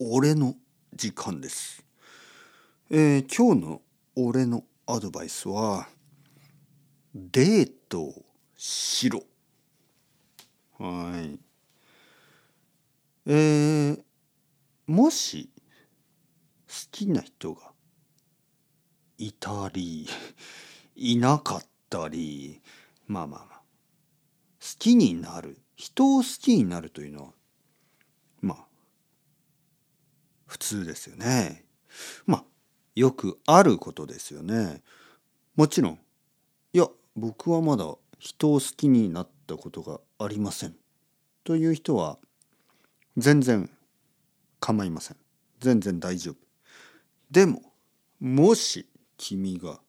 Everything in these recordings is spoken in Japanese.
俺の時間です。えー今日の俺のアドバイスはデートをしろ。はい。えーもし好きな人がいたりいなかったりまあまあまあ好きになる人を好きになるというのはまあ普通ですよね。まあよくあることですよね。もちろんいや僕はまだ人を好きになったことがありませんという人は全然構いません。全然大丈夫。でももし君が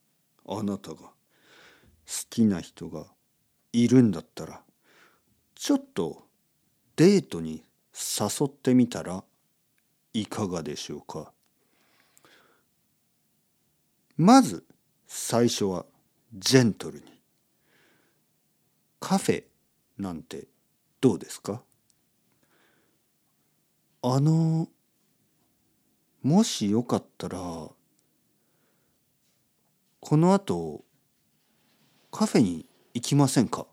あなたが好きな人がいるんだったらちょっとデートに誘ってみたらいかがでしょうか？まず最初はジェントルに。カフェなんてどうですか？あのもしよかったらこの後カフェに行きませんか？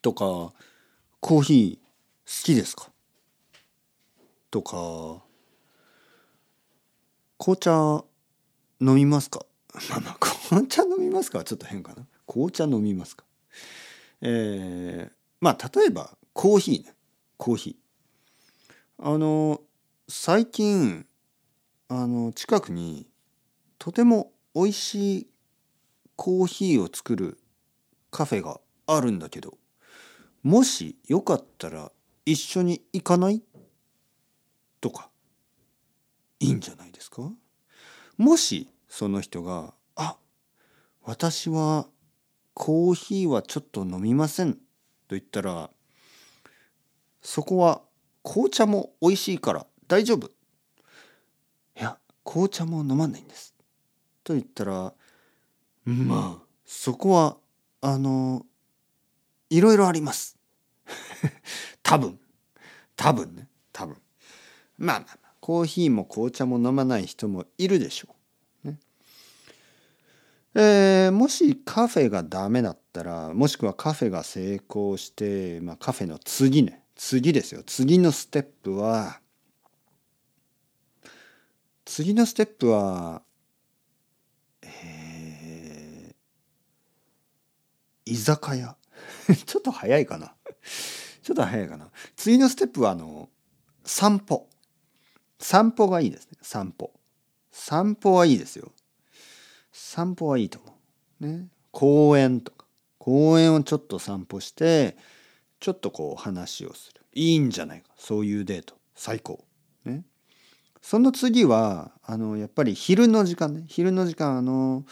とかコーヒー好きですか？とか。紅茶飲みますか？まあまあ紅茶飲みますかはちょっと変かな。紅茶飲みますか。えー、まあ例えばコーヒーね。コーヒー。あの最近あの近くにとても美味しいコーヒーを作るカフェがあるんだけどもしよかったら一緒に行かない？とかいいんじゃないですか？もしその人が「あ私はコーヒーはちょっと飲みません」と言ったらそこは紅茶も美味しいから大丈夫。いや紅茶も飲まないんです。と言ったらまあそこはあのいろいろあります。多分多分ね多分まあまあコーヒーも紅茶も飲まない人もいるでしょう。えーもしカフェがダメだったらもしくはカフェが成功して、まあ、カフェの次ね。次ですよ。次のステップは次のステップはえー居酒屋。ちょっと早いかな。ちょっと早いかな。次のステップはあの散歩。散歩がいいですね。散歩。散歩はいいですよ。散歩はいいと思う。ね。公園とか。公園をちょっと散歩してちょっとこう話をする。いいんじゃないか。そういうデート。最高。ね。その次はあのやっぱり昼の時間ね。昼の時間あの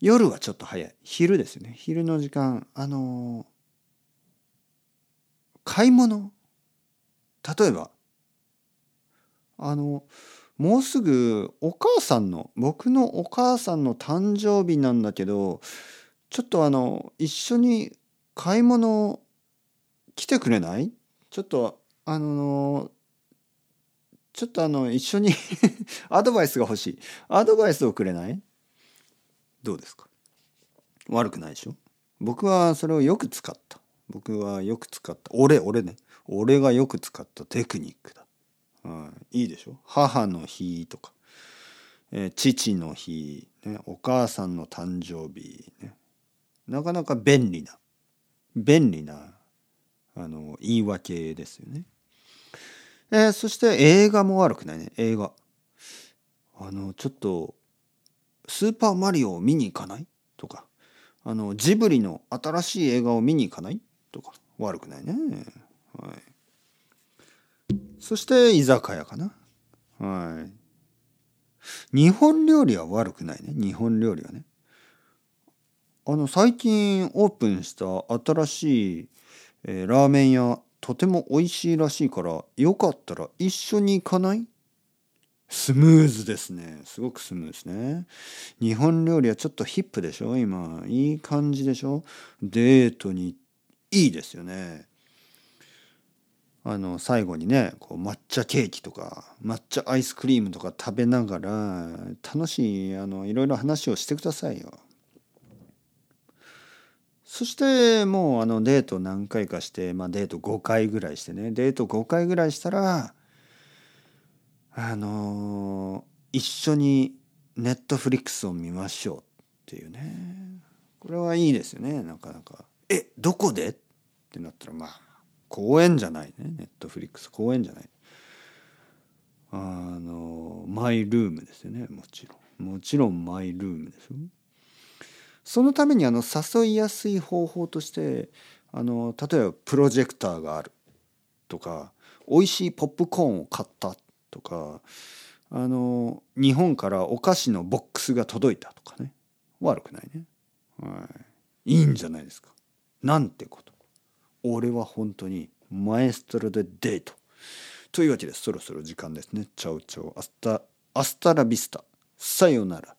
夜はちょっと早い。昼ですよね。昼の時間あの買い物。例えばあのもうすぐお母さんの僕のお母さんの誕生日なんだけどちょっとあの一緒に買い物来てくれない？ちょっとあのちょっとあの一緒に アドバイスが欲しい。アドバイスをくれない？どうですか？悪くないでしょ？僕はそれをよく使った。僕はよく使った。俺俺ね。俺がよく使ったテクニックだ、い、いでしょ？母の日とか、えー父の日、ね、お母さんの誕生日、ね、なかなか便利な便利なあの言い訳ですよね。えーそして映画も悪くないね映画。あのちょっと「スーパーマリオを見に行かない?」とかあのジブリの新しい映画を見に行かない？とか悪くないね。はい、そして居酒屋かな。はい。日本料理は悪くないね。日本料理はね。あの最近オープンした新しい、えーラーメン屋とても美味しいらしいからよかったら一緒に行かない？スムーズですね。すごくスムーズね。日本料理はちょっとヒップでしょ？今いい感じでしょ？デートにいいですよね。あの最後にねこう抹茶ケーキとか抹茶アイスクリームとか食べながら楽しいあのいろいろ話をしてくださいよ。そしてもうあのデート何回かして、まあ、デート5回ぐらいしてねデート5回ぐらいしたらあの一緒にネットフリックスを見ましょうっていうねこれはいいですよねなかなか。えどこで？ってなったらまあ公園じゃないね。ネットフリックス公園じゃない。あのマイルームですよね。もちろん。もちろんマイルームですよ。そのためにあの誘いやすい方法としてあの例えばプロジェクターがある。とか美味しいポップコーンを買った。とかあの日本からお菓子のボックスが届いた。とかね。悪くないね、はい、いいんじゃないですか。なんてこと。俺は本当にマエストロでデート。というわけでそろそろ時間ですね。 Ciao ciao。 Hasta、hasta la vista。さようなら。